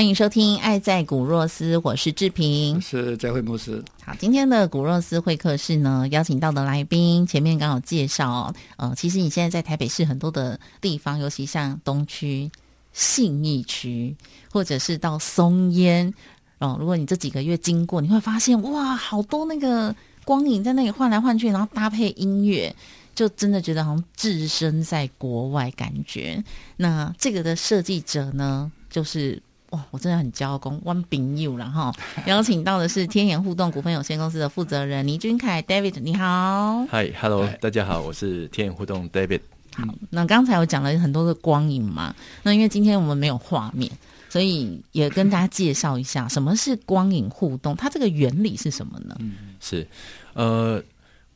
欢迎收听《爱在古若斯》，我是志平，是在会牧师。好，今天的古若斯会客室呢，邀请到的来宾，前面刚好介绍，呃，其实你现在在台北市很多的地方，尤其像东区、信义区，或者是到松烟哦，如果你这几个月经过，你会发现哇，好多那个光影在那里换来换去，然后搭配音乐，就真的觉得好像置身在国外感觉。那这个的设计者呢，就是。哇，我真的很骄傲，公 One You 然后邀请到的是天眼互动股份有限公司的负责人倪君凯 David，你好。Hi，Hello，大家好，我是天眼互动 David。好，那刚才我讲了很多的光影嘛，那因为今天我们没有画面，所以也跟大家介绍一下什么是光影互动，它这个原理是什么呢？嗯，是，呃，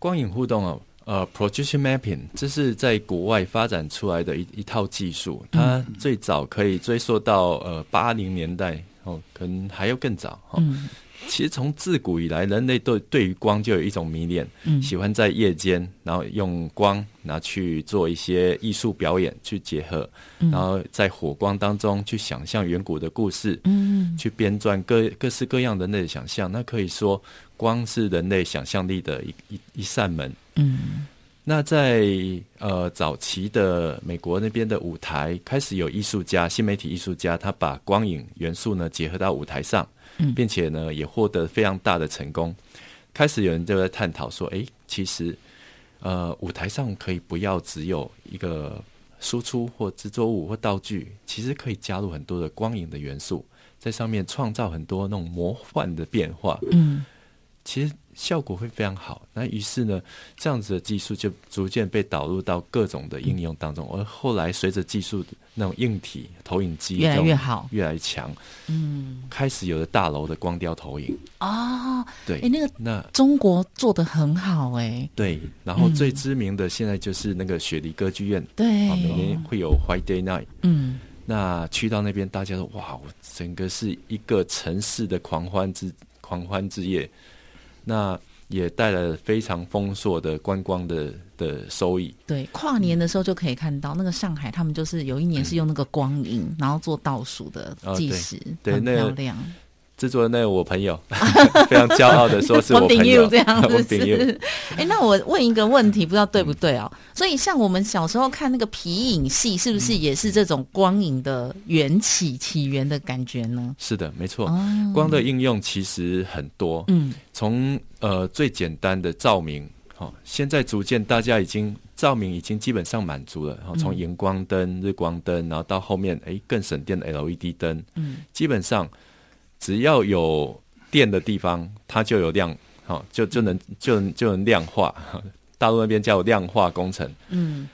光影互动哦。呃，projection mapping 这是在国外发展出来的一一套技术，它最早可以追溯到呃八零年代哦，可能还要更早哈。其实从自古以来，人类对对于光就有一种迷恋，喜欢在夜间，然后用光拿去做一些艺术表演，去结合，然后在火光当中去想象远古的故事，嗯，去编撰各各式各样的那想象。那可以说，光是人类想象力的一一一扇门。嗯，那在呃早期的美国那边的舞台，开始有艺术家、新媒体艺术家，他把光影元素呢结合到舞台上，嗯，并且呢也获得非常大的成功。开始有人就在探讨说，哎，其实呃舞台上可以不要只有一个输出或制作物或道具，其实可以加入很多的光影的元素，在上面创造很多那种魔幻的变化。嗯，其实。效果会非常好。那于是呢，这样子的技术就逐渐被导入到各种的应用当中。而后来随着技术那种硬体投影机越来越好，越来越强，嗯，开始有了大楼的光雕投影啊。对，哎，那个那中国做的很好哎。对，然后最知名的现在就是那个雪梨歌剧院，对，每年会有 White Day Night。嗯，那去到那边，大家都哇，我整个是一个城市的狂欢之狂欢之夜。那也带来了非常丰硕的观光的的收益。对，跨年的时候就可以看到那个上海，他们就是有一年是用那个光影，然后做倒数的计时，很漂亮。制作的那个我朋友 非常骄傲的说：“是 我朋友这样子。”哎，那我问一个问题，不知道对不对哦？所以像我们小时候看那个皮影戏，是不是也是这种光影的缘起起源的感觉呢？是的，没错。光的应用其实很多。嗯，从呃最简单的照明，哈，现在逐渐大家已经照明已经基本上满足了。然后从荧光灯、日光灯，然后到后面哎更省电的 LED 灯，嗯，基本上。只要有电的地方，它就有量，好就就能就就能量化。大陆那边叫量化工程。嗯，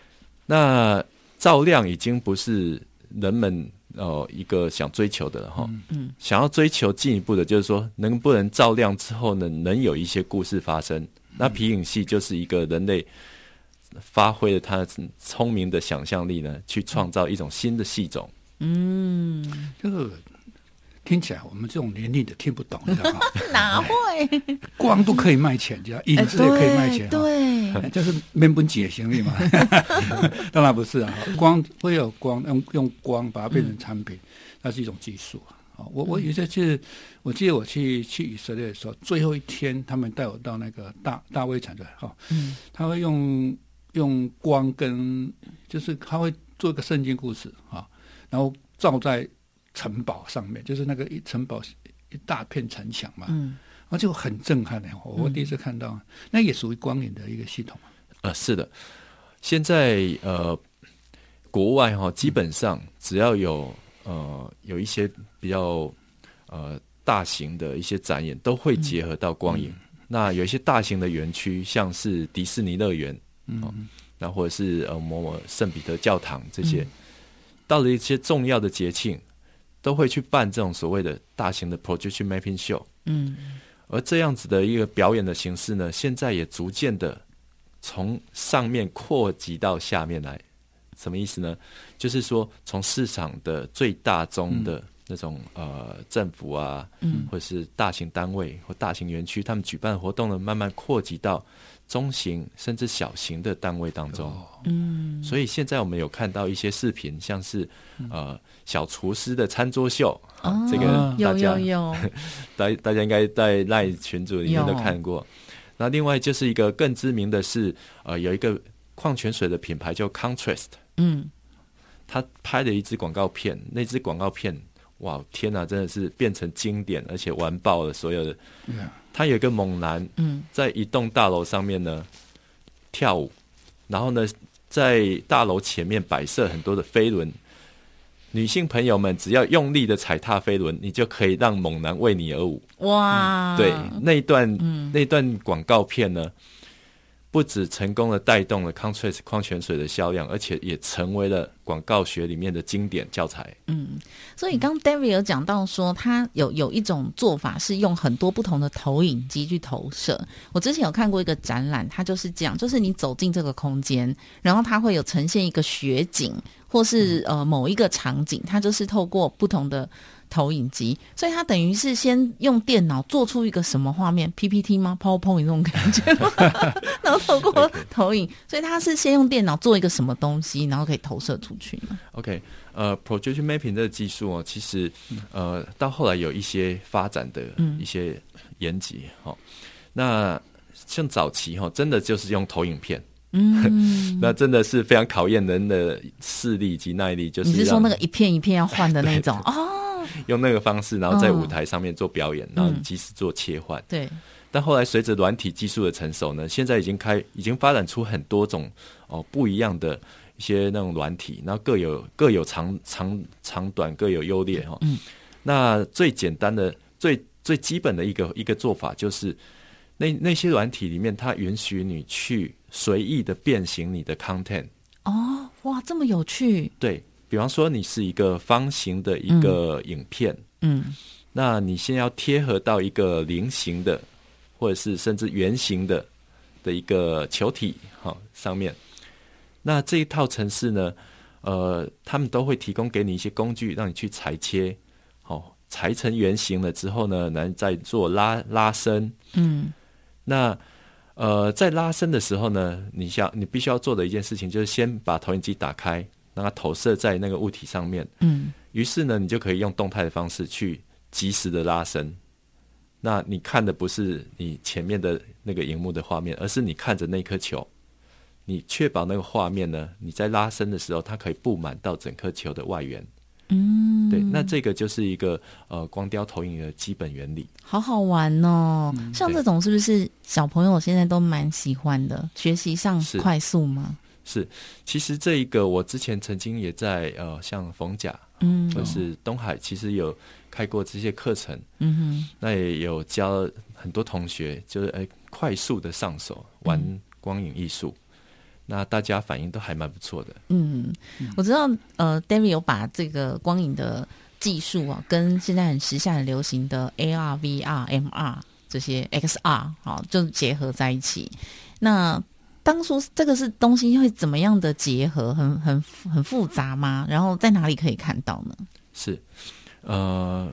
那照亮已经不是人们哦一个想追求的了哈。嗯，想要追求进一步的，就是说能不能照亮之后呢，能有一些故事发生。那皮影戏就是一个人类发挥了他聪明的想象力呢，去创造一种新的戏种。嗯，这个。听起来我们这种年龄的听不懂，你知道吗？哪会？光都可以卖钱，影子也可以卖钱，对，就是面本解行李嘛。当然不是啊，光会有光，用用光把它变成产品，那是一种技术啊。我我有一次，我记得我去去以色列的时候，最后一天他们带我到那个大大卫城的哈，嗯，他会用用光跟，就是他会做一个圣经故事啊，然后照在。城堡上面就是那个一城堡一大片城墙嘛，嗯，然后就很震撼的。我第一次看到，那也属于光影的一个系统。呃，是的，现在呃，国外哈，基本上只要有呃有一些比较呃大型的一些展演，都会结合到光影。那有一些大型的园区，像是迪士尼乐园，嗯，那或者是呃某某圣彼得教堂这些，到了一些重要的节庆，都会去办这种所谓的大型的 projection mapping show。嗯，而这样子的一个表演的形式呢，现在也逐渐的从上面扩及到下面来。什么意思呢？就是说，从市场的最大宗的那种呃政府啊，嗯，或者是大型单位或大型园区，他们举办活动呢，慢慢扩及到中型甚至小型的单位当中。嗯，所以现在我们有看到一些视频，像是呃小厨师的餐桌秀，这个大家有，大大家应该在赖群组里面都看过。那另外就是一个更知名的是，呃，有一个矿泉水的品牌叫 Contrast。嗯，他拍的一支广告片，那支广告片，哇，天哪，真的是变成经典，而且完爆了所有的。他有一个猛男，嗯，在一栋大楼上面呢跳舞，然后呢，在大楼前面摆设很多的飞轮，女性朋友们只要用力的踩踏飞轮，你就可以让猛男为你而舞。哇，对，那一段那段广告片呢？不止成功的带动了 Contrast 矿泉水的销量，而且也成为了广告学里面的经典教材。嗯，所以刚 David 有讲到说，他有有一种做法是用很多不同的投影机去投射。我之前有看过一个展览，它就是这样，就是你走进这个空间，然后它会有呈现一个雪景，或是呃某一个场景，它就是透过不同的。投影机，所以他等于是先用电脑做出一个什么画面？PPT 吗？PowerPoint 那种感觉，然后透过投影，所以他是先用电脑做一个什么东西，然后可以投射出去 OK，呃，Projection Mapping 这个技术哦，其实呃到后来有一些发展的一些延级哈。那像早期哈，真的就是用投影片，嗯，那真的是非常考验人的视力及耐力。就是你是说那个一片一片要换的那种哦？用那个方式，然后在舞台上面做表演，然后及时做切换。对。但后来随着软体技术的成熟呢，现在已经开，已经发展出很多种哦不一样的一些那种软体，然后各有各有长长长短，各有优劣哈。嗯。那最简单的、最最基本的一个一个做法，就是那那些软体里面，它允许你去随意的变形你的 content。哦，哇，这么有趣。对。比方说，你是一个方形的一个影片，嗯，那你先要贴合到一个菱形的，或者是甚至圆形的的一个球体哈上面。那这一套程式呢，呃，他们都会提供给你一些工具，让你去裁切，好裁成圆形了之后呢，然后再做拉拉伸，嗯，那呃，在拉伸的时候呢，你想你必须要做的一件事情，就是先把投影机打开。让它投射在那个物体上面，嗯，于是呢，你就可以用动态的方式去及时的拉伸。那你看的不是你前面的那个荧幕的画面，而是你看着那颗球。你确保那个画面呢，你在拉伸的时候，它可以布满到整颗球的外缘。嗯，对，那这个就是一个呃光雕投影的基本原理。好好玩哦！像这种是不是小朋友现在都蛮喜欢的？学习上快速吗？是，其实这一个我之前曾经也在呃，像逢甲，嗯，或是东海，其实有开过这些课程，嗯哼，那也有教很多同学，就是哎，快速的上手玩光影艺术，那大家反应都还蛮不错的。嗯，我知道呃，David 有把这个光影的技术啊，跟现在很时下很流行的 AR、VR、MR 这些 XR 好，就结合在一起，那。当初这个是东西会怎么样的结合？很很很复杂吗？然后在哪里可以看到呢？是，呃，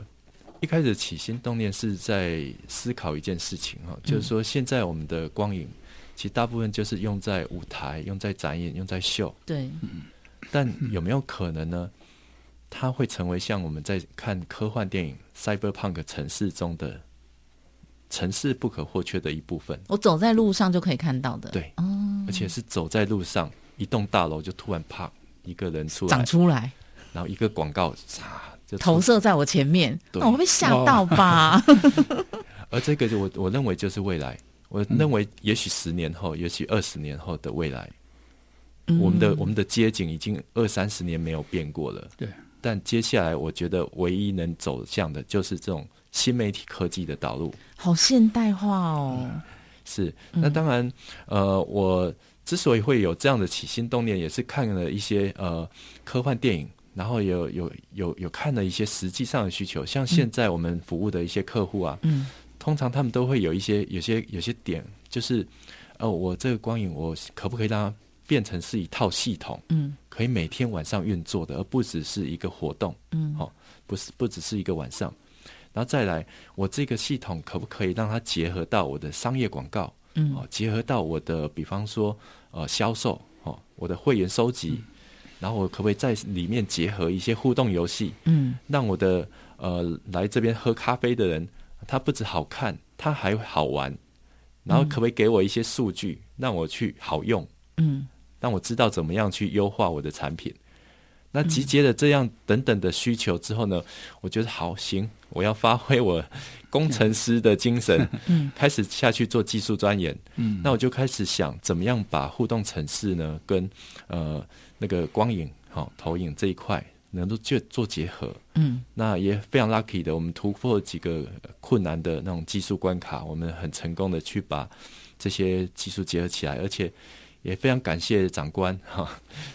一开始起心动念是在思考一件事情哈，就是说现在我们的光影其实大部分就是用在舞台、用在展演、用在秀。对，但有没有可能呢？它会成为像我们在看科幻电影《Cyberpunk》城市中的？城市不可或缺的一部分。我走在路上就可以看到的。对，而且是走在路上，一栋大楼就突然啪一个人出来，长出来，然后一个广告嚓就投射在我前面，那我会被吓到吧？而这个就我我认为就是未来，我认为也许十年后，也许二十年后的未来，我们的我们的街景已经二三十年没有变过了。对，但接下来我觉得唯一能走向的就是这种新媒体科技的道路。好现代化哦。是，那当然，呃，我之所以会有这样的起心动念，也是看了一些呃科幻电影，然后有有有有看了一些实际上的需求，像现在我们服务的一些客户啊，嗯通常他们都会有一些有些有些点，就是呃，我这个光影我可不可以让它变成是一套系统，嗯可以每天晚上运作的，而不只是一个活动，嗯好、不是不只是一个晚上。然后再来，我这个系统可不可以让它结合到我的商业广告？嗯。哦，结合到我的，比方说呃销售哦，我的会员收集，然后我可不可以在里面结合一些互动游戏，嗯。让我的呃来这边喝咖啡的人，他不止好看，他还好玩，然后可不可以给我一些数据，让我去好用，嗯。让我知道怎么样去优化我的产品？那集结了这样等等的需求之后呢，我觉得好行，我要发挥我 工程师的精神，嗯开始下去做技术钻研。嗯，那我就开始想，怎么样把互动城市呢，跟呃那个光影、好、投影这一块能够去做结合。嗯那也非常 lucky 的，我们突破了几个呃困难的那种技术关卡，我们很成功的去把这些技术结合起来，而且也非常感谢长官 哈，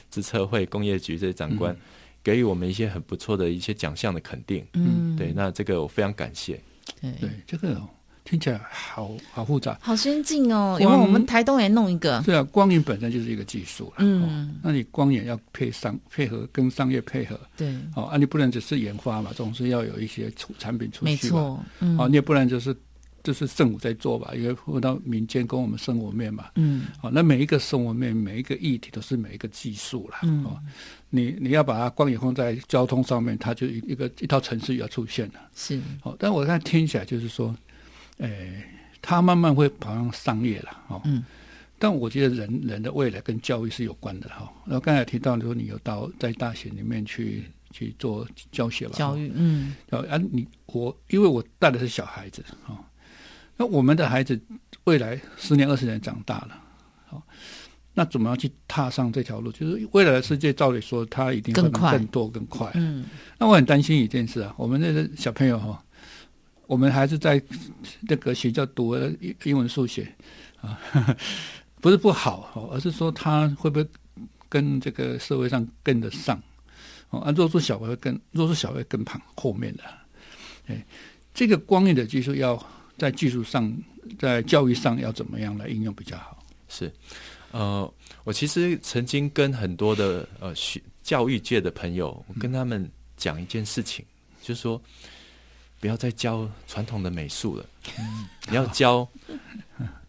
资策会、工业局这些长官、给予我们一些很不错的一些奖项的肯定。嗯，对，那这个我非常感谢。对对，这个哦听起来好好复杂。好先进哦，光因为我们台东也弄一个，对啊，光影本身就是一个技术了。嗯哦，那你光影要配商配合跟商业配合，对，哦，啊，你不能只是研发嘛，总是要有一些出产品出去嘛。没错，嗯哦，你也不能就是就是政府在做吧，因为回到民间跟我们生活面嘛。嗯哦，那每一个生活面，每一个议题都是每一个技术啦。嗯哦，你你要把它光影放在交通上面，它就一一个一套程序要出现了。是，哦，但我看听起来就是说，诶、它慢慢会跑向商业了。哦，嗯，但我觉得人人的未来跟教育是有关的哈。然后刚才提到说，你有到在大学里面去去做教学吧？教育，嗯哦啊，你我因为我带的是小孩子哦，那我们的孩子未来十年二十年长大了，好、那怎么样去踏上这条路？就是未来的世界，照理说它一定会更快更多更快。嗯那我很担心一件事啊，我们这个小朋友哈、我们还是在那个学校读的英英文、数学啊，不是不好哦，而是说他会不会跟这个社会上跟得上？哦，啊，弱智小孩会跟弱智小孩会跟旁后面的，哎，这个光影的技术要在技术上，在教育上要怎么样来应用比较好？是，呃，我其实曾经跟很多的呃学教育界的朋友，我跟他们讲一件事情，就是说不要再教传统的美术了，你要教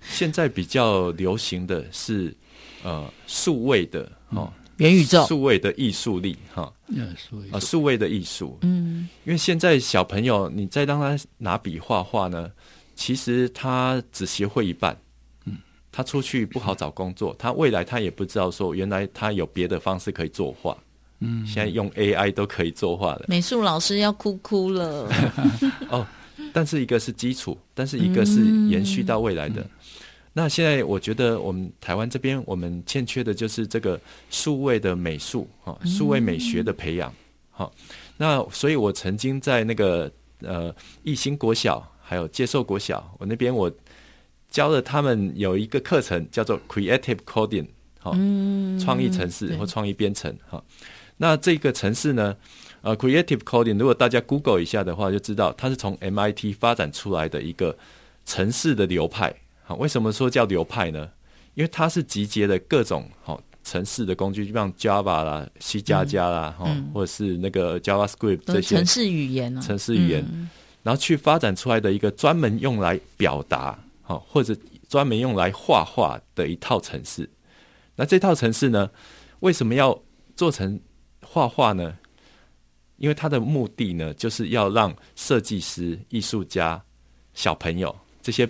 现在比较流行的是呃数位的哦，元宇宙，数位的艺术力哈。啊，数位的艺术，嗯。因为现在小朋友，你再让他拿笔画画呢，其实他只学会一半。嗯，他出去不好找工作，他未来他也不知道说，原来他有别的方式可以作画。嗯，现在用 AI 都可以作画了。美术老师要哭哭了，哦，但是一个是基础，但是一个是延续到未来的。那现在我觉得我们台湾这边我们欠缺的就是这个数位的美术哈，数位美学的培养。好、那所以我曾经在那个呃艺兴国小还有接受国小，我那边我教了他们有一个课程叫做 Creative Coding，好、嗯，创意城市或创意编程哈。那这个城市呢，呃，Creative Coding，如果大家 Google 一下的话，就知道它是从 MIT 发展出来的一个城市的流派。好，为什么说叫流派呢？因为它是集结了各种好城市的工具，就像 Java 啦、C 加加啦，哈、嗯或者是那个 JavaScript 这些城市语言啊，城市语言，嗯然后去发展出来的一个专门用来表达，好、或者专门用来画画的一套城市。那这套城市呢，为什么要做成画画呢？因为它的目的呢，就是要让设计师、艺术家、小朋友这些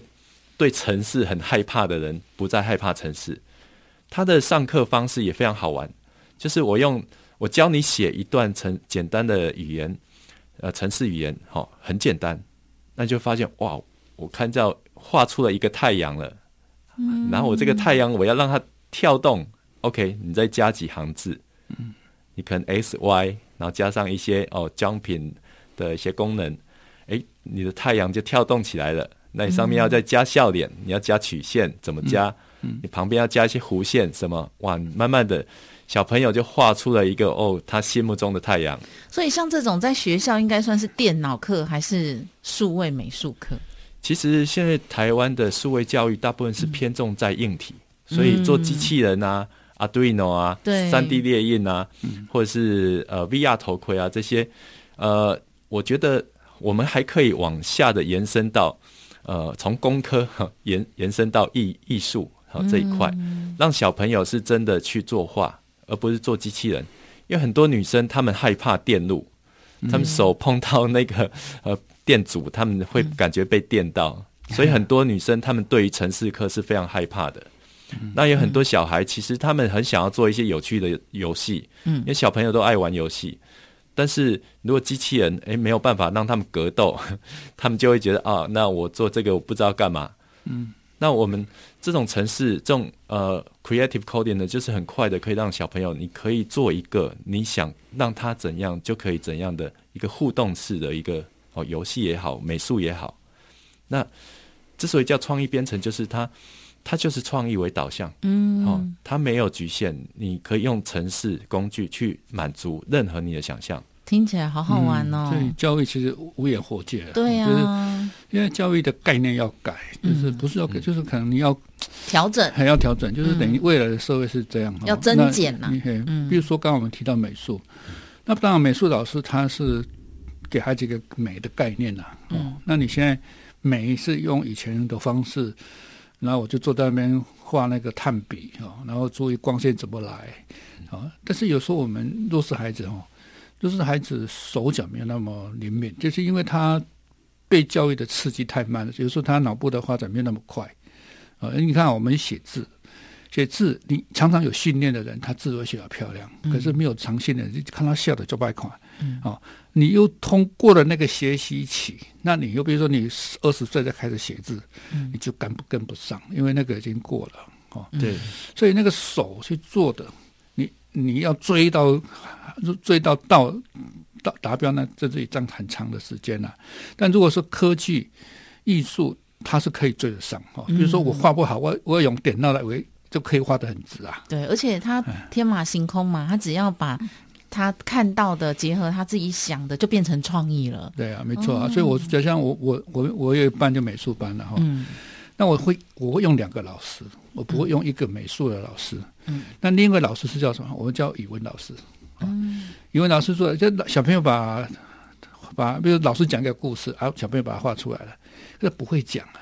对城市很害怕的人，不再害怕城市。他的上课方式也非常好玩，就是我用我教你写一段程简单的语言，呃，城市语言，好、很简单，那就发现哇，我看到画出了一个太阳了，然后我这个太阳我要让它跳动，OK，你再加几行字，嗯，你可能 S Y，然后加上一些哦奖品的一些功能，哎，你的太阳就跳动起来了。那你上面要再加笑脸，你要加曲线，怎么加？你旁边要加一些弧线，什么？哇，慢慢的小朋友就画出了一个哦，他心目中的太阳。所以像这种在学校应该算是电脑课还是数位美术课？其实现在台湾的数位教育大部分是偏重在硬体，所以做机器人啊、Arduino 啊、三 D 列印啊，或者是呃 VR 头盔啊这些，呃，我觉得我们还可以往下的延伸到。呃，从工科延延伸到艺艺术好这一块，让小朋友是真的去作画，而不是做机器人。因为很多女生她们害怕电路，她们手碰到那个呃电阻，她们会感觉被电到，所以很多女生她们对于城市课是非常害怕的。那有很多小孩其实他们很想要做一些有趣的游戏，嗯，因为小朋友都爱玩游戏。但是如果机器人诶没有办法让他们格斗，他们就会觉得啊，那我做这个我不知道干嘛。嗯，那我们这种城市这种呃 creative coding 呢，就是很快的可以让小朋友，你可以做一个你想让他怎样就可以怎样的一个互动式的一个哦游戏也好，美术也好。那之所以叫创意编程，就是它它就是创意为导向，嗯，哦，它没有局限，你可以用城市工具去满足任何你的想象。听起来好好玩哦！所以教育其实无眼活界了。对呀，因为教育的概念要改，就是不是要改，就是可能你要调整，还要调整，就是等于未来的社会是这样，要增减呐。嗯，比如说刚刚我们提到美术，那当然美术老师他是给孩子一个美的概念呐。嗯，那你现在美是用以前的方式，然后我就坐在那边画那个炭笔啊，然后注意光线怎么来啊。但是有时候我们弱势孩子哦。弱势孩子手脚没有那么灵敏，就是因为他被教育的刺激太慢了，有时候他脑部的发展没有那么快啊。你看我们写字，写字你常常有训练的人，他字会写得漂亮，可是没有常训的人，就看他笑的就拜款啊。你又通过了那个学习期，那你又比如说你二十岁再开始写字，你就跟不跟不上，因为那个已经过了哦。对，所以那个手去做的。你你要追到追到到到达标呢，这里占很长的时间了。但如果说科技艺术，它是可以追得上哦。比如说我画不好，我我用点到来为就可以画得很直啊。对，而且他天马行空嘛，他只要把他看到的结合他自己想的，就变成创意了。对啊，没错啊。所以我就像我我我我有一班就美术班了哈。嗯。那我会我会用两个老师，我不会用一个美术的老师。嗯，那另一个老师是叫什么？我们叫语文老师。嗯，语文老师做，就小朋友把把，比如老师讲一个故事，啊，小朋友把它画出来了，这不会讲啊，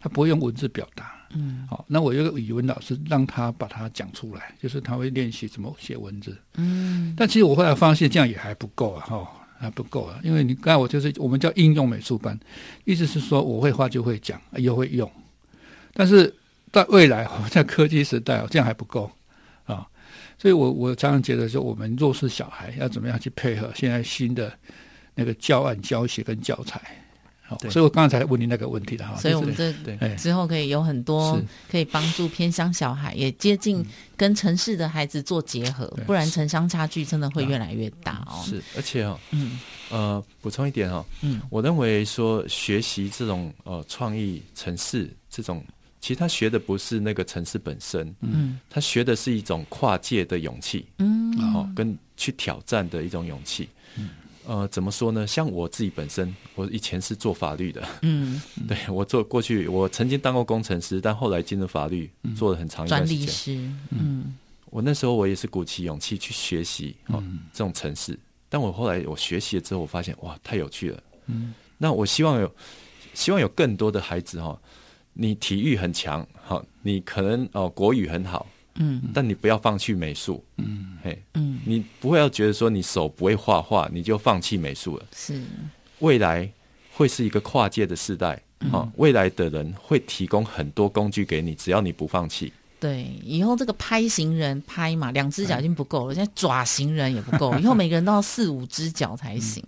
他不会用文字表达。嗯，好，那我有个语文老师，让他把它讲出来，就是他会练习怎么写文字。嗯，但其实我后来发现这样也还不够啊，哈，还不够啊，因为你刚才我就是我们叫应用美术班，意思是说我会画就会讲，又会用。但是在未来我们，在科技时代，这样还不够啊！所以我我常常觉得，说我们弱势小孩要怎么样去配合现在新的那个教案、教学跟教材。好，所以我刚才问你那个问题的哈。所以我们这之后可以有很多可以帮助偏乡小孩，也接近跟城市的孩子做结合，不然城乡差距真的会越来越大哦。是，而且哦，嗯。呃，补充一点哈，嗯，我认为说学习这种呃创意城市这种。其实他学的不是那个城市本身，嗯，他学的是一种跨界的勇气，嗯，然后跟去挑战的一种勇气，嗯，呃，怎么说呢？像我自己本身，我以前是做法律的，嗯，对我做过去，我曾经当过工程师，但后来进入法律，做了很长一段时间，嗯，我那时候我也是鼓起勇气去学习，哦，这种城市，但我后来我学习了之后，我发现哇，太有趣了，嗯，那我希望有，希望有更多的孩子哈。你体育很强，好，你可能哦国语很好，嗯，但你不要放弃美术，嗯，嘿，嗯，你不会要觉得说你手不会画画，你就放弃美术了。是，未来会是一个跨界的时代，好，未来的人会提供很多工具给你，只要你不放弃。对，以后这个拍行人拍嘛，两只脚已经不够了，现在爪行人也不够，以后每个人都要四五只脚才行。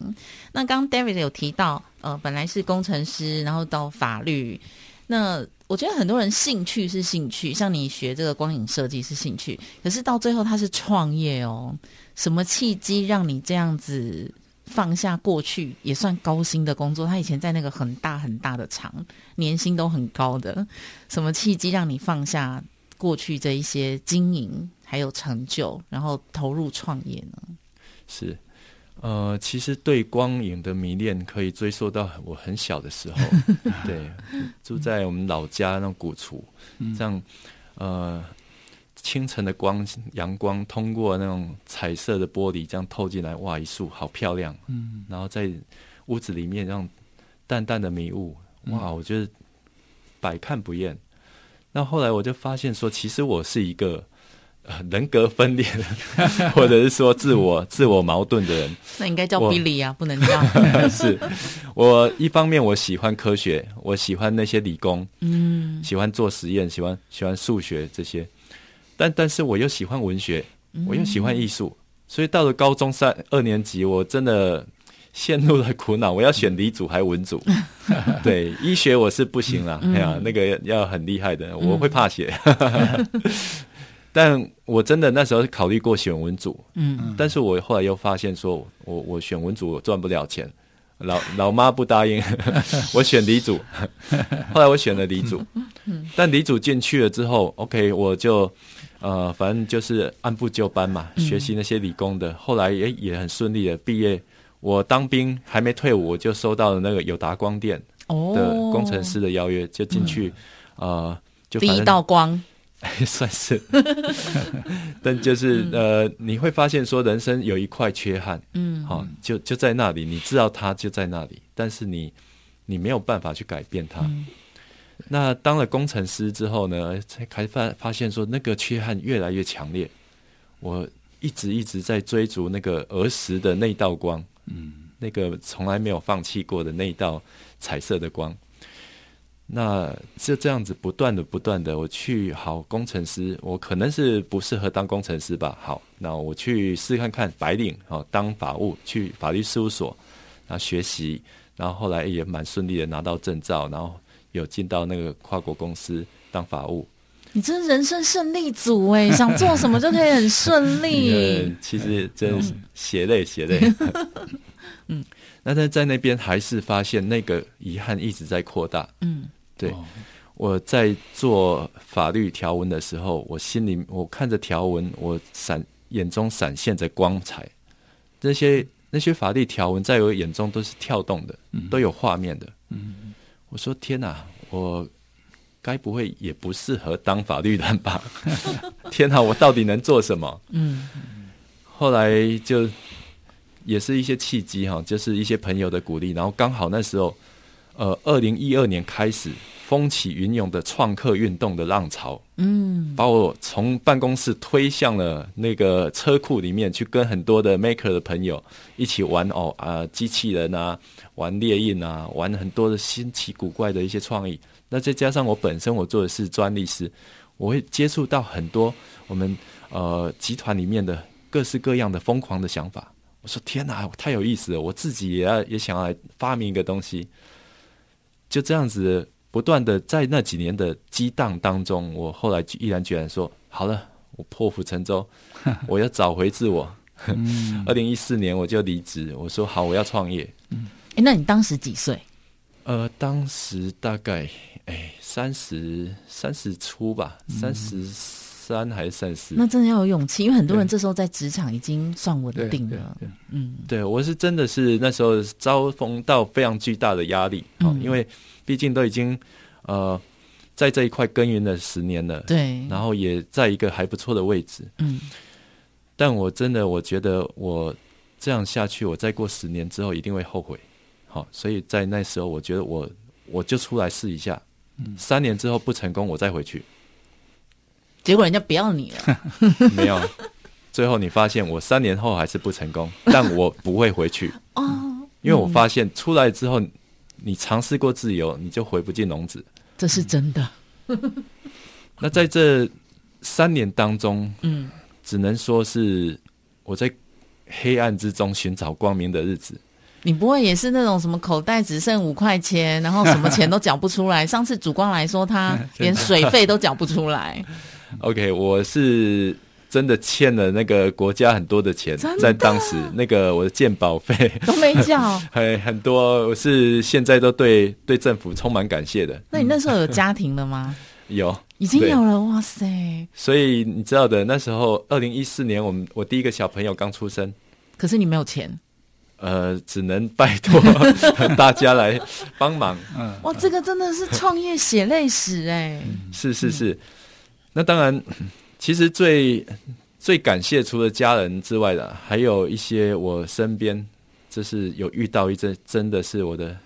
那刚刚 David 有提到，呃，本来是工程师，然后到法律。那我觉得很多人兴趣是兴趣，像你学这个光影设计是兴趣，可是到最后他是创业哦。什么契机让你这样子放下过去也算高薪的工作？他以前在那个很大很大的厂，年薪都很高的。什么契机让你放下过去这一些经营还有成就，然后投入创业呢？是。呃，其实对光影的迷恋可以追溯到我很小的时候，对，住在我们老家那种古厝，这样，呃，清晨的光阳光通过那种彩色的玻璃这样透进来，哇，一束好漂亮，嗯，然后在屋子里面让淡淡的迷雾，哇，我觉得百看不厌。那后来我就发现说，其实我是一个。人格分裂，或者是说自我 自我矛盾的人，那应该叫 Billy 啊，不能叫。是。我一方面我喜欢科学，我喜欢那些理工，嗯，喜欢做实验，喜欢喜欢数学这些，但但是我又喜欢文学，我又喜欢艺术，所以到了高中三二年级，我真的陷入了苦恼，我要选理组还是文组？对，医学我是不行了，哎呀，那个要很厉害的，我会怕血。但我真的那时候考虑过选文组，嗯，但是我后来又发现说，我我选文组我赚不了钱，老老妈不答应，我选理组，后来我选了理组，但理组进去了之后，OK，我就呃，反正就是按部就班嘛，学习那些理工的，后来也也很顺利的毕业。我当兵还没退伍，我就收到了那个友达光电的工程师的邀约，就进去，呃，就第一道光。算是，但就是呃，你会发现说人生有一块缺憾，嗯，好，就就在那里，你知道它就在那里，但是你你没有办法去改变它。那当了工程师之后呢，才开发发现说那个缺憾越来越强烈。我一直一直在追逐那个儿时的那道光，嗯，那个从来没有放弃过的那道彩色的光。那就这样子不断的不断的，我去好工程师，我可能是不适合当工程师吧。好，那我去试看看白领，好当法务，去法律事务所，然后学习，然后后来也蛮顺利的拿到证照，然后有进到那个跨国公司当法务。你真人生胜利组哎，想做什么就可以很顺利。其实真是血泪血泪。嗯，那在在那边还是发现那个遗憾一直在扩大。嗯。对，我在做法律条文的时候，我心里我看着条文，我闪眼中闪现着光彩。那些那些法律条文在我眼中都是跳动的，都有画面的。嗯，我说天哪，我该不会也不适合当法律人吧？天哪，我到底能做什么？嗯，后来就也是一些契机哈，就是一些朋友的鼓励，然后刚好那时候。呃，二零一二年开始风起云涌的创客运动的浪潮，嗯，把我从办公室推向了那个车库里面，去跟很多的 maker 的朋友一起玩哦啊，机器人啊，玩猎印啊，玩很多的新奇古怪的一些创意。那再加上我本身我做的是专利师，我会接触到很多我们呃集团里面的各式各样的疯狂的想法。我说天哪，太有意思了！我自己也要也想要来发明一个东西。就这样子不断的在那几年的激荡当中，我后来毅然决然说：“好了，我破釜沉舟，我要找回自我。” 二零一四年我就离职，我说：“好，我要创业。”哎，那你当时几岁？呃，当时大概哎三十三十出吧，三十三还是三四？那真的要有勇气，因为很多人这时候在职场已经算稳定了。嗯，对我是真的是那时候遭逢到非常巨大的压力啊，因为。毕竟都已经，呃，在这一块耕耘了十年了，对，然后也在一个还不错的位置，嗯，但我真的我觉得我这样下去，我再过十年之后一定会后悔，好，所以在那时候我觉得我我就出来试一下，三年之后不成功我再回去，结果人家不要你了，没有，最后你发现我三年后还是不成功，但我不会回去哦，因为我发现出来之后。你尝试过自由，你就回不进笼子。这是真的。那在这三年当中，嗯，只能说是我在黑暗之中寻找光明的日子。你不会也是那种什么口袋只剩五块钱，然后什么钱都缴不出来？上次主光来说，他连水费都缴不出来。OK，我是真的欠了那个国家很多的钱的，在当时那个我的鉴保费都没缴。很很多，我是现在都对对政府充满感谢的。那你那时候有家庭了吗？有，已经有了，哇塞！所以你知道的，那时候二零一四年，我们我第一个小朋友刚出生，可是你没有钱，呃，只能拜托 大家来帮忙。嗯，哇，这个真的是创业血泪史哎。是是是，那当然，其实最最感谢除了家人之外的，还有一些我身边，这是有遇到一阵真的是我的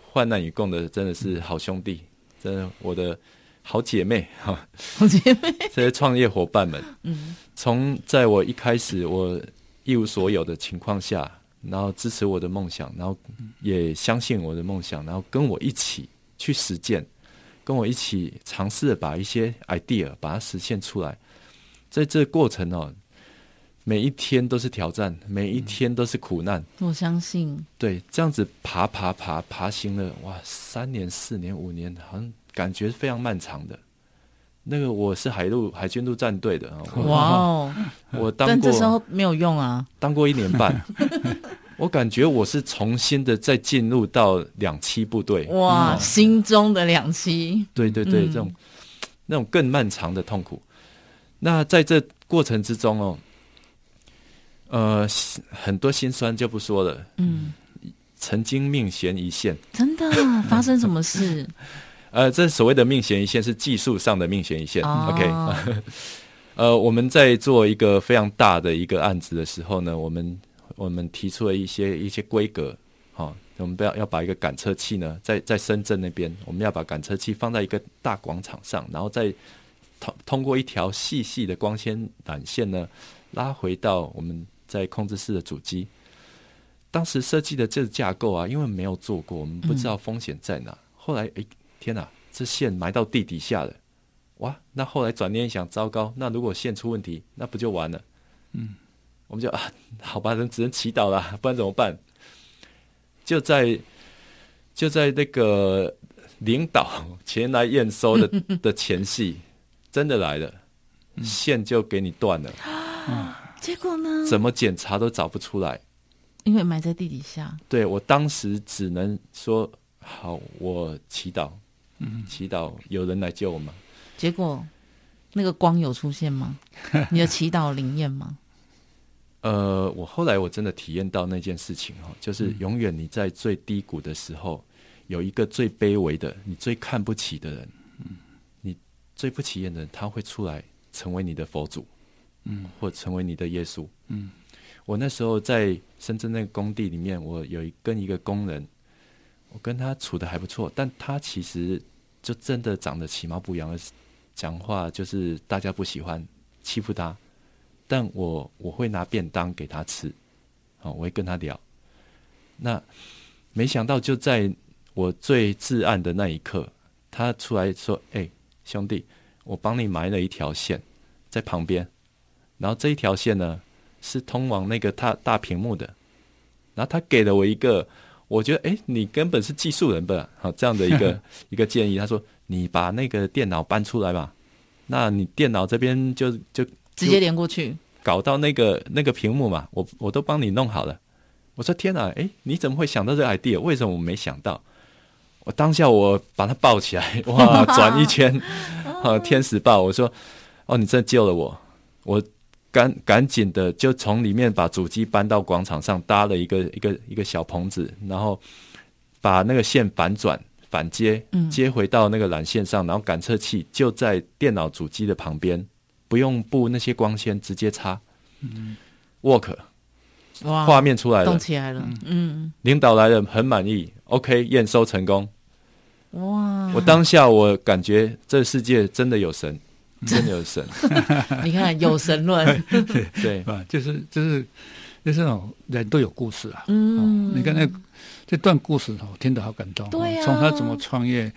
患难与共的，真的是好兄弟，真的我的好姐妹哈，好姐妹，这些创业伙伴们，嗯。从在我一开始我一无所有的情况下，然后支持我的梦想，然后也相信我的梦想，然后跟我一起去实践，跟我一起尝试着把一些 idea 把它实现出来。在这个过程哦，每一天都是挑战，每一天都是苦难。我相信，对，这样子爬爬爬爬行了哇，三年、四年、五年，好像感觉非常漫长的。那个我是海陆海军陆战队的哇哦！我当过但这时候没有用啊。当过一年半，我感觉我是重新的再进入到两栖部队。哇，嗯心中的两栖，对对对，嗯这种那种更漫长的痛苦。那在这过程之中哦，呃，很多心酸就不说了。嗯，曾经命悬一线，真的 发生什么事？呃，这所谓的命悬一线是技术上的命悬一线。哦 OK，呃，我们在做一个非常大的一个案子的时候呢，我们我们提出了一些一些规格，好、我们不要要把一个感测器呢，在在深圳那边，我们要把感测器放在一个大广场上，然后再通通过一条细细的光纤缆线呢，拉回到我们在控制室的主机。当时设计的这个架构啊，因为没有做过，我们不知道风险在哪。后来，诶，天哪，这线埋到地底下了，哇！那后来转念一想，糟糕，那如果线出问题，那不就完了？嗯，我们就啊，好吧，人只能祈祷了，不然怎么办？就在就在那个领导前来验收的 的前夕，真的来了，线就给你断了，结果呢？怎么检查都找不出来。因为埋在地底下，对我当时只能说好，我祈祷，嗯，祈祷有人来救我们。结果那个光有出现吗？你的祈祷灵验吗？呃，我后来我真的体验到那件事情哈，就是永远你在最低谷的时候，有一个最卑微的、你最看不起的人，嗯，你最不起眼的人，他会出来成为你的佛祖，嗯，或成为你的耶稣，嗯。我那时候在深圳那个工地里面，我有一跟一个工人，我跟他处的还不错，但他其实就真的长得其貌不扬，讲话就是大家不喜欢，欺负他。但我我会拿便当给他吃，好、我会跟他聊。那没想到就在我最至暗的那一刻，他出来说：“哎、兄弟，我帮你埋了一条线在旁边，然后这一条线呢是通往那个大大屏幕的。然后他给了我一个，我觉得哎、你根本是技术人吧？好、这样的一个 一个建议。他说：你把那个电脑搬出来吧，那你电脑这边就就直接连过去，搞到那个那个屏幕嘛，我我都帮你弄好了。我说天哪，诶，你怎么会想到这个 idea？为什么我没想到？我当下我把它抱起来，哇，转一圈，啊，天使抱。我说，哦，你真的救了我，我赶赶紧的就从里面把主机搬到广场上，搭了一个一个一个小棚子，然后把那个线反转反接，接回到那个缆线上，然后感测器就在电脑主机的旁边，不用布那些光纤，直接插。嗯。work 哇，画面出来了，动起来了，嗯，领导来了，很满意，OK，验收成功。哇，我当下我感觉这世界真的有神，真的有神，你看有神论，对，啊，就是就是就是那种人都有故事啊。嗯。哦，你看那这段故事哦，听得好感动哦。对啊。从他怎么创业，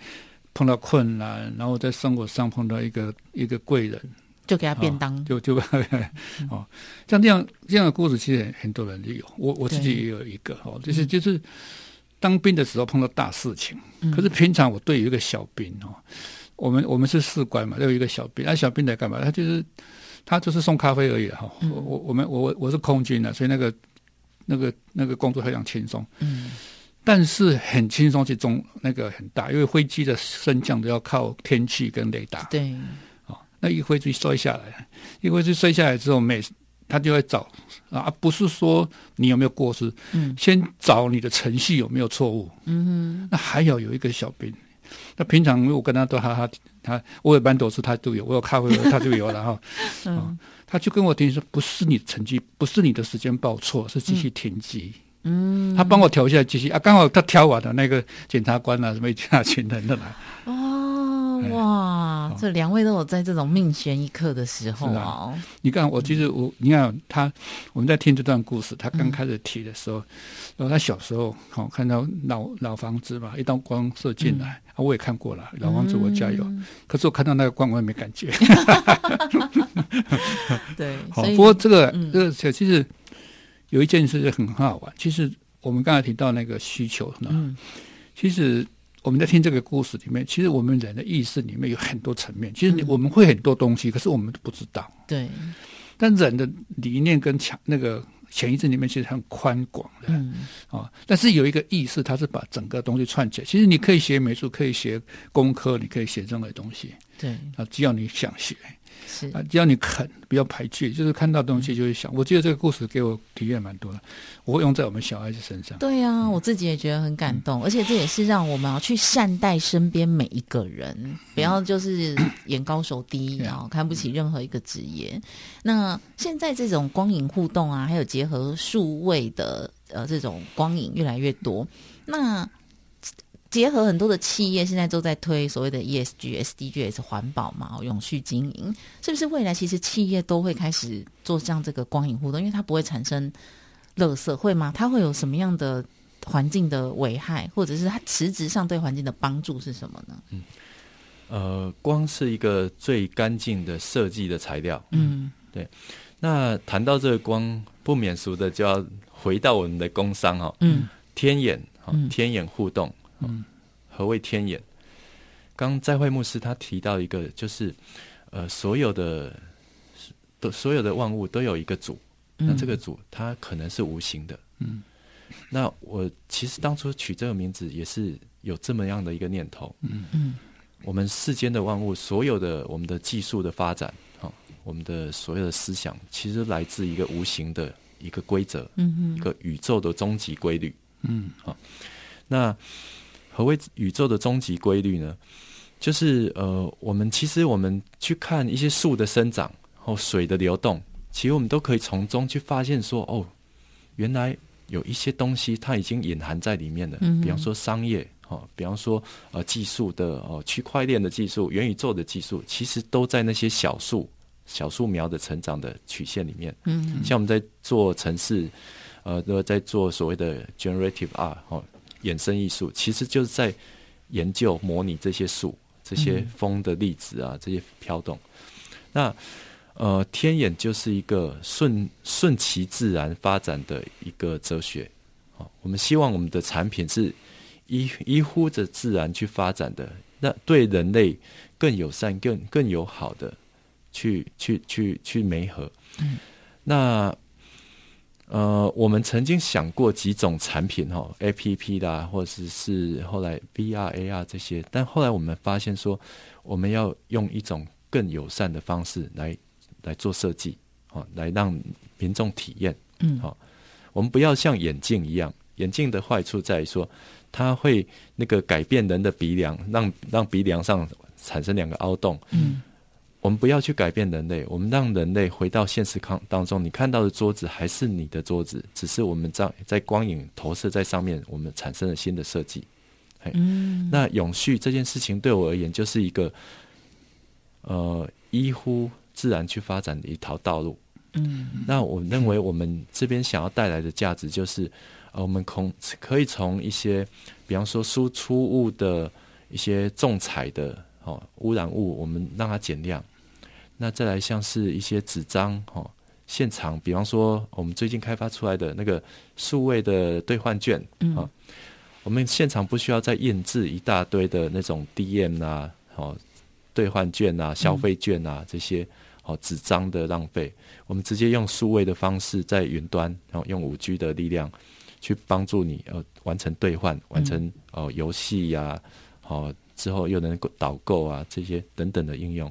碰到困难，然后在生活上碰到一个一个贵人，就给他便当，就就 哦，像这样这样的故事，其实很很多人都有。我我自己也有一个哦，就是就是当兵的时候碰到大事情，可是平常我对有一个小兵哦，我们我们是士官嘛，有一个小兵，那小兵来干嘛？他就是他就是送咖啡而已哈。我我我们我我是空军的，所以那个那个那个工作非常轻松。嗯。但是很轻松，其中那个很大，因为飞机的升降都要靠天气跟雷达。对，哦，那一飞机摔下来，一飞机摔下来之后，每他就会找啊，不是说你有没有过失，嗯，先找你的程序有没有错误。嗯哼，那还有有一个小兵，那平常我跟他都哈哈，他我有班斗是他都有，我有咖啡他就有了哈。嗯，他就跟我提说，不是你成绩，不是你的时间报错，是机器停机。嗯，他帮我调一下机器啊，刚好他调完的那个检察官啊，什么一大群人的来。哦，哇，这两位都有在这种命悬一刻的时候啊。你看，我其实我，你看他，我们在听这段故事，他刚开始提的时候，然后他小时候好看到老老房子嘛，一道光射进来啊，我也看过了老房子，我加油。可是我看到那个光，我也没感觉。对，好，不过这个这个其实。有一件事很好玩，其实我们刚才提到那个需求呢，其实我们在听这个故事里面，其实我们人的意识里面有很多层面，其实我们会很多东西，可是我们都不知道。对，但人的理念跟强那个潜意识里面其实很宽广的，啊，但是有一个意识，它是把整个东西串起来。其实你可以学美术，可以学工科，你可以学任何东西，对，啊，只要你想学。是啊，只要你肯，不要排拒，就是看到东西就会想。我记得这个故事给我体验蛮多的，我会用在我们小孩子身上。对呀，我自己也觉得很感动，而且这也是让我们要去善待身边每一个人，不要就是眼高手低，然后看不起任何一个职业。那现在这种光影互动啊，还有结合数位的呃这种光影越来越多，那。结合很多的企业现在都在推所谓的 ESG、SDGs 环保嘛，永续经营，是不是未来其实企业都会开始做这样这个光影互动？因为它不会产生垃圾，会吗？它会有什么样的环境的危害，或者是它实质上对环境的帮助是什么呢？嗯，呃，光是一个最干净的设计的材料。嗯，对。那谈到这个光，不免俗的就要回到我们的工商哈。嗯，天眼，天眼互动。嗯，何谓天眼？刚在会牧师他提到一个，就是呃，所有的都所有的万物都有一个主，那这个主它可能是无形的。嗯，那我其实当初取这个名字也是有这么样的一个念头。嗯嗯，我们世间的万物，所有的我们的技术的发展，哈，我们的所有的思想，其实来自一个无形的一个规则，嗯一个宇宙的终极规律。嗯，好，那。何谓宇宙的终极规律呢？就是呃，我们其实我们去看一些树的生长，或水的流动，其实我们都可以从中去发现说，哦，原来有一些东西它已经隐含在里面了。嗯。比方说商业，哦，比方说呃技术的哦区块链的技术、元宇宙的技术，其实都在那些小树、小树苗的成长的曲线里面。嗯。像我们在做城市，呃，都在做所谓的 generative art，哦。衍生艺术其实就是在研究模拟这些树、这些风的粒子啊，这些飘动。那呃，天眼就是一个顺顺其自然发展的一个哲学。好，我们希望我们的产品是依依乎着自然去发展的，那对人类更友善、更更友好的去去去去媒合。嗯，那。呃，我们曾经想过几种产品哈，A P P 啦，或者是后来 V R A R 这些，但后来我们发现说，我们要用一种更友善的方式来来做设计，好，来让民众体验，嗯，好，我们不要像眼镜一样，眼镜的坏处在于说，它会那个改变人的鼻梁，让让鼻梁上产生两个凹洞，嗯。我们不要去改变人类，我们让人类回到现实康当中。你看到的桌子还是你的桌子，只是我们在在光影投射在上面，我们产生了新的设计。嗯，那永续这件事情对我而言就是一个呃依乎自然去发展的一条道路。嗯，那我认为我们这边想要带来的价值就是，呃，我们从可以从一些，比方说输出物的一些重彩的哦污染物，我们让它减量。那再来像是一些纸张哦，现场，比方说我们最近开发出来的那个数位的兑换券啊，我们现场不需要再印制一大堆的那种 DM 啊，哦，兑换券啊、消费券啊这些哦纸张的浪费，我们直接用数位的方式在云端，然后用五 G 的力量去帮助你呃完成兑换、完成哦游戏呀，哦之后又能够导购啊这些等等的应用。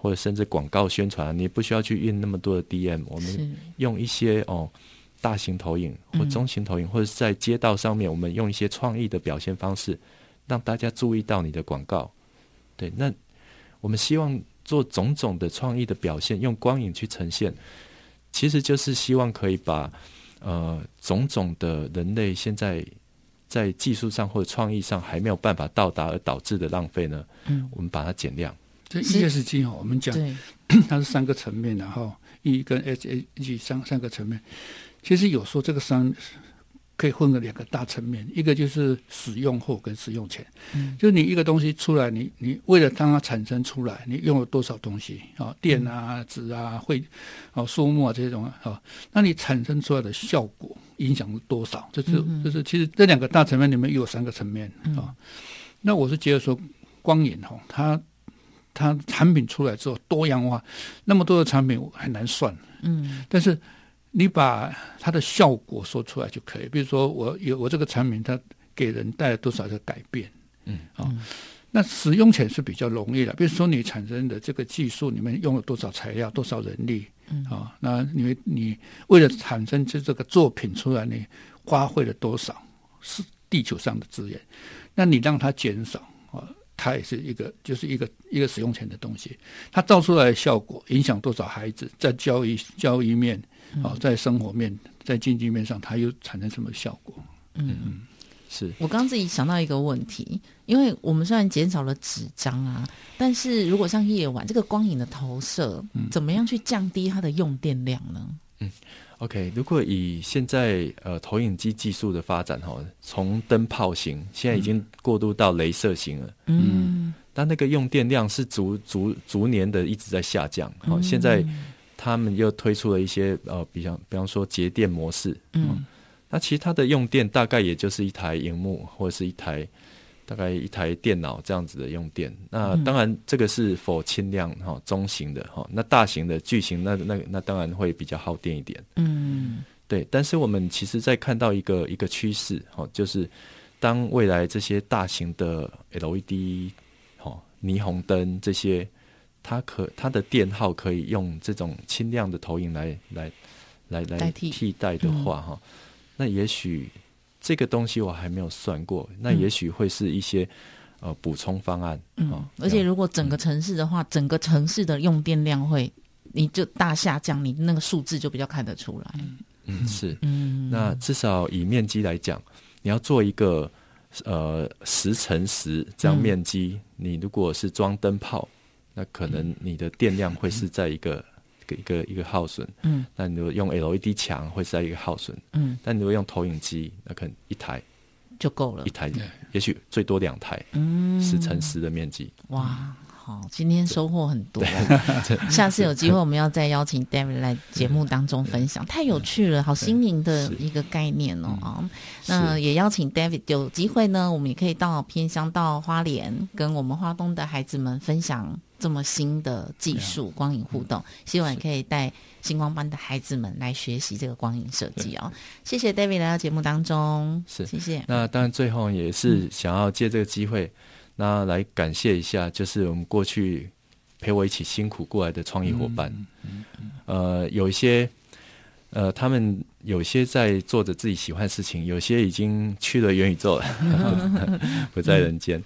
或者甚至广告宣传，你不需要去印那么多的 DM，我们用一些哦大型投影或中型投影，或者是在街道上面，我们用一些创意的表现方式，让大家注意到你的广告。对，那我们希望做种种的创意的表现，用光影去呈现，其实就是希望可以把呃种种的人类现在在技术上或者创意上还没有办法到达而导致的浪费呢，嗯，我们把它减量。这 ESG 哈，我们讲 它是三个层面，然后 E 跟 SAG 三三个层面。其实有时候这个三可以混个两个大层面，一个就是使用后跟使用前。嗯，就是你一个东西出来，你你为了让它产生出来，你用了多少东西啊，电啊、纸啊、会啊、树木啊这种啊，那你产生出来的效果影响多少？就是就是其实这两个大层面里面有三个层面啊。那我是觉得说光影哈，它它产品出来之后多样化，那么多的产品很难算。嗯，但是你把它的效果说出来就可以。比如说，我有我这个产品，它给人带来多少的改变？嗯，啊，那使用起来是比较容易的。比如说，你产生的这个技术，你们用了多少材料、多少人力？嗯，啊，那你你为了产生这这个作品出来，你花费了多少是地球上的资源？那你让它减少。它也是一个，就是一个一个使用钱的东西。它造出来的效果影响多少孩子，在教育教育面啊，在生活面，在经济面上，它又产生什么效果？嗯嗯，是我刚自己想到一个问题，因为我们虽然减少了纸张啊，但是如果像夜晚这个光影的投射，怎么样去降低它的用电量呢？嗯。OK，如果以现在呃投影机技术的发展哈，从灯泡型现在已经过渡到镭射型了，嗯，但那个用电量是逐逐逐年的一直在下降。好，现在他们又推出了一些呃，比方比方说节电模式，嗯，那其实它的用电大概也就是一台荧幕或者是一台。大概一台电脑这样子的用电，那当然这个是否轻量哈中型的哈，那大型的巨型那那那当然会比较耗电一点。嗯，对。但是我们其实在看到一个一个趋势哈，就是当未来这些大型的 LED 哈霓虹灯这些，它可它的电耗可以用这种轻量的投影来来来来替代的话哈，那也许。这个东西我还没有算过，那也许会是一些呃补充方案。嗯，而且如果整个城市的话，整个城市的用电量会你就大下降，你那个数字就比较看得出来。嗯，是。嗯，那至少以面积来讲，你要做一个呃十乘十这样面积，你如果是装灯泡，那可能你的电量会是在一个。一个一个耗损，嗯，那你如果用 LED 墙会是在一个耗损，嗯，但你如果用投影机，那可能一台就够了，一台，也许最多两台，嗯，十乘十的面积，哇。好，今天收获很多。下次有机会，我们要再邀请 David 来节目当中分享，太有趣了，好新颖的一个概念哦。啊！那也邀请 David 有机会呢，我们也可以到偏乡、到花莲，跟我们花东的孩子们分享这么新的技术——光影互动。希望也可以带星光班的孩子们来学习这个光影设计哦。谢谢 David 来到节目当中，是谢谢。那当然，最后也是想要借这个机会。那来感谢一下，就是我们过去陪我一起辛苦过来的创意伙伴。呃，有一些，呃，他们有些在做着自己喜欢的事情，有些已经去了元宇宙了，不在人间。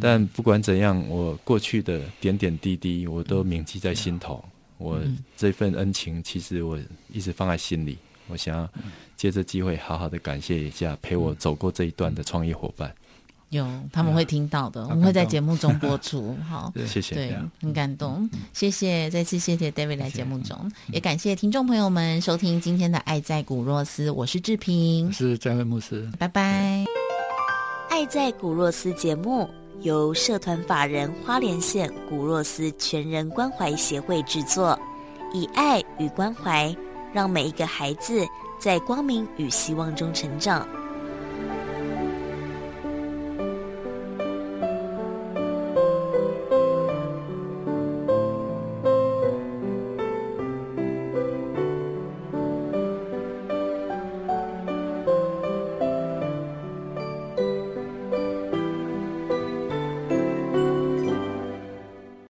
但不管怎样，我过去的点点滴滴，我都铭记在心头。我这份恩情，其实我一直放在心里。我想要借这机会，好好的感谢一下陪我走过这一段的创业伙伴。有，他们会听到的，我们会在节目中播出。好，谢谢，对，很感动，谢谢，再次谢谢 David 来节目中，也感谢听众朋友们收听今天的《爱在古若斯》，我是志平，是詹惠牧师，拜拜。爱在古若斯节目由社团法人花莲县古若斯全人关怀协会制作，以爱与关怀，让每一个孩子在光明与希望中成长。